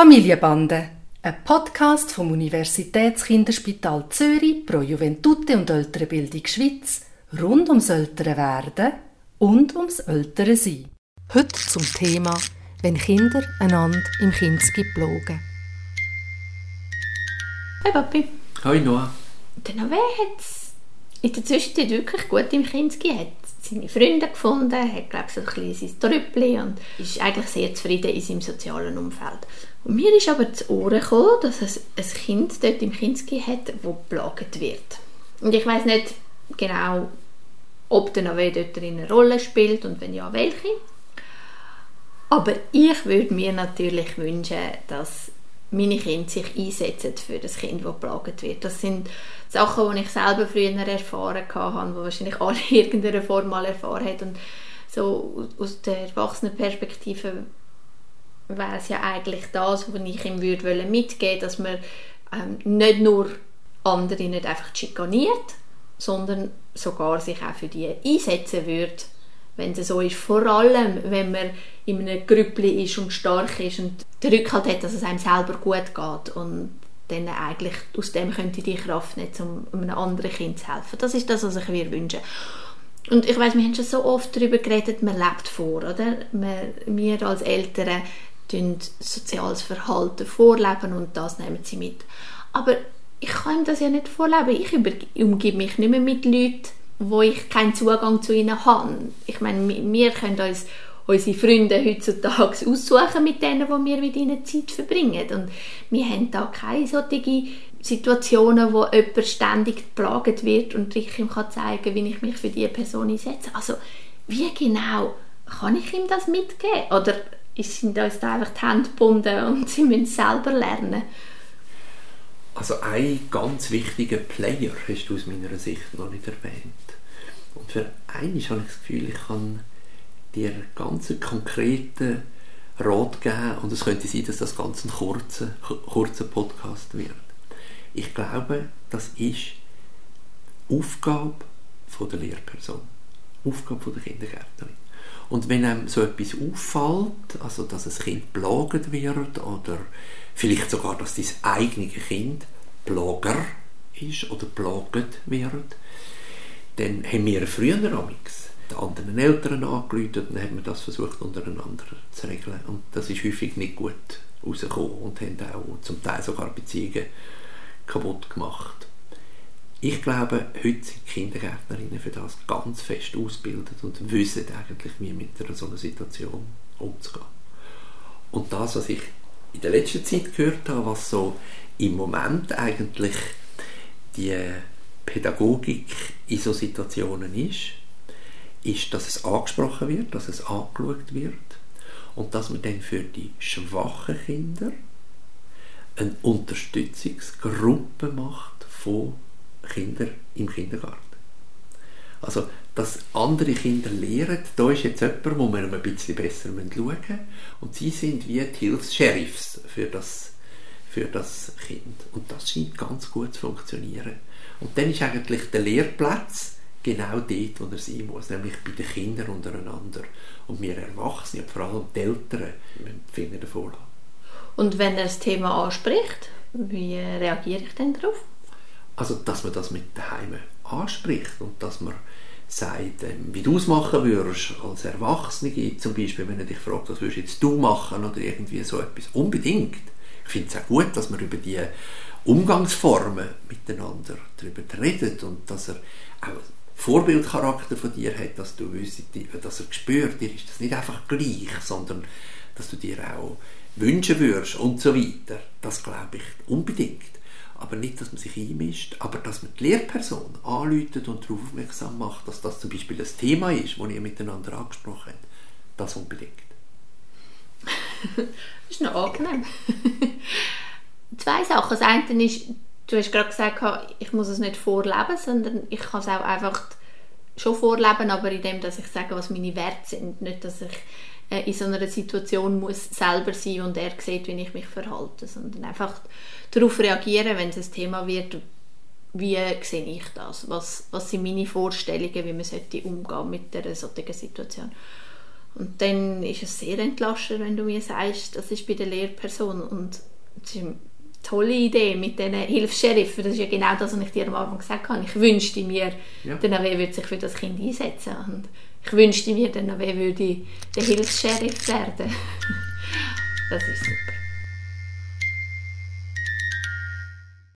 Familienbande, ein Podcast vom Universitätskinderspital Zürich pro Juventute und ältere Bildung Schweiz rund ums ältere Werden und ums ältere Sein. Heute zum Thema, wenn Kinder einander im Kindesgib plagen. Hi Papi. Hi Noah. Der Nové hat es in der Zwischenzeit wirklich gut im Kindesgib. Seine Freunde gefunden, hat glaube so ein bisschen sein Trüppli und ist eigentlich sehr zufrieden in seinem sozialen Umfeld. Und mir ist aber zu Ohren gekommen, dass es ein Kind dort im Kinski hat, das geplagt wird. Und ich weiß nicht genau, ob der Nave dort eine Rolle spielt und wenn ja, welche. Aber ich würde mir natürlich wünschen, dass meine Kinder sich einsetzen für das Kind, das geplagt wird. Das sind Sachen, die ich selber früher erfahren habe, die wahrscheinlich alle in irgendeiner Form mal erfahren haben. Und so aus der Erwachsenenperspektive wäre es ja eigentlich das, was ich ihm würde mitgeben dass man ähm, nicht nur andere nicht einfach schikaniert, sondern sogar sich auch für die einsetzen würde, wenn es so ist. Vor allem, wenn man in einem Grüppli ist und stark ist und den Rückhalt hat, dass es einem selber gut geht und dann eigentlich aus dem könnte die Kraft nicht, um einem anderen Kind zu helfen. Das ist das, was ich mir wünsche. Und ich weiß, wir haben schon so oft darüber geredet, man lebt vor, oder? Wir als Eltern soziales Verhalten vorleben und das nehmen sie mit. Aber ich kann ihm das ja nicht vorleben. Ich umgebe mich nicht mehr mit Leuten, wo ich keinen Zugang zu ihnen habe. Ich meine, wir können uns unsere Freunde heutzutage aussuchen, mit denen wo wir mit ihnen Zeit verbringen. Und wir haben da keine solche Situationen, wo jemand ständig geplagt wird und ich ihm kann zeigen wie ich mich für diese Person einsetze. Also, wie genau kann ich ihm das mitgeben? Oder sind uns da einfach die Hände gebunden und sie müssen selber lernen. Also ein ganz wichtiger Player hast du aus meiner Sicht noch nicht erwähnt. Und für einen habe ich das Gefühl, ich kann dir ganz konkreten Rat geben und es könnte sein, dass das ganz ein kurzer, kurzer Podcast wird. Ich glaube, das ist Aufgabe von der Lehrperson, Aufgabe von der Kindergärtnerin. Und wenn einem so etwas auffällt, also dass ein Kind plaget wird oder vielleicht sogar, dass dein eigenes Kind Plager ist oder plaget wird, dann haben wir früher amix den anderen Eltern angerufen und dann haben wir das versucht untereinander zu regeln. Und das ist häufig nicht gut rausgekommen und haben auch zum Teil sogar Beziehungen kaputt gemacht. Ich glaube, heute sind Kindergärtnerinnen für das ganz fest ausgebildet und wissen eigentlich, wie mit so einer Situation umzugehen. Und das, was ich in der letzten Zeit gehört habe, was so im Moment eigentlich die Pädagogik in so Situationen ist, ist, dass es angesprochen wird, dass es angeschaut wird und dass man dann für die schwachen Kinder eine Unterstützungsgruppe macht von Kinder im Kindergarten. Also, dass andere Kinder lernen, da ist jetzt jemand, wo wir ein bisschen besser schauen müssen. Und sie sind wie die Hilfs-Sheriffs für das, für das Kind. Und das scheint ganz gut zu funktionieren. Und dann ist eigentlich der Lehrplatz genau dort, wo er sein muss, nämlich bei den Kindern untereinander. Und wir Erwachsene, vor allem die Eltern, müssen die Finger davor haben. Und wenn er das Thema anspricht, wie reagiere ich denn darauf? Also, dass man das mit daheim anspricht und dass man sagt, ähm, wie du es machen würdest als Erwachsene, zum Beispiel, wenn er dich fragt, was würdest jetzt du machen oder irgendwie so etwas. Unbedingt. Ich finde es auch gut, dass man über die Umgangsformen miteinander darüber redet und dass er auch Vorbildcharakter von dir hat, dass du wüsst, dass er spürt, dir ist das nicht einfach gleich, sondern dass du dir auch wünschen würdest und so weiter. Das glaube ich unbedingt aber nicht, dass man sich einmischt, aber dass man die Lehrperson anläutet und darauf aufmerksam macht, dass das zum Beispiel ein Thema ist, das ihr miteinander angesprochen habt. Das unbedingt. das ist noch angenehm. Zwei Sachen. Das eine ist, du hast gerade gesagt, ich muss es nicht vorleben, sondern ich kann es auch einfach schon vorleben, aber in dem, dass ich sage, was meine Werte sind. Nicht, dass ich äh, in so einer Situation muss selber sein und er sieht, wie ich mich verhalte, sondern einfach darauf reagieren, wenn es ein Thema wird, wie sehe ich das? Was, was sind meine Vorstellungen, wie man sollte umgehen mit einer solchen Situation? Und dann ist es sehr entlastend, wenn du mir sagst, das ist bei der Lehrperson und tolle Idee mit diesen Hilfs-Sheriffen. Das ist ja genau das, was ich dir am Anfang gesagt habe. Ich wünschte mir, Ja. der NW würde sich für das Kind einsetzen. Und ich wünschte mir, der NW würde der Hilfs-Sheriff werden. das ist super.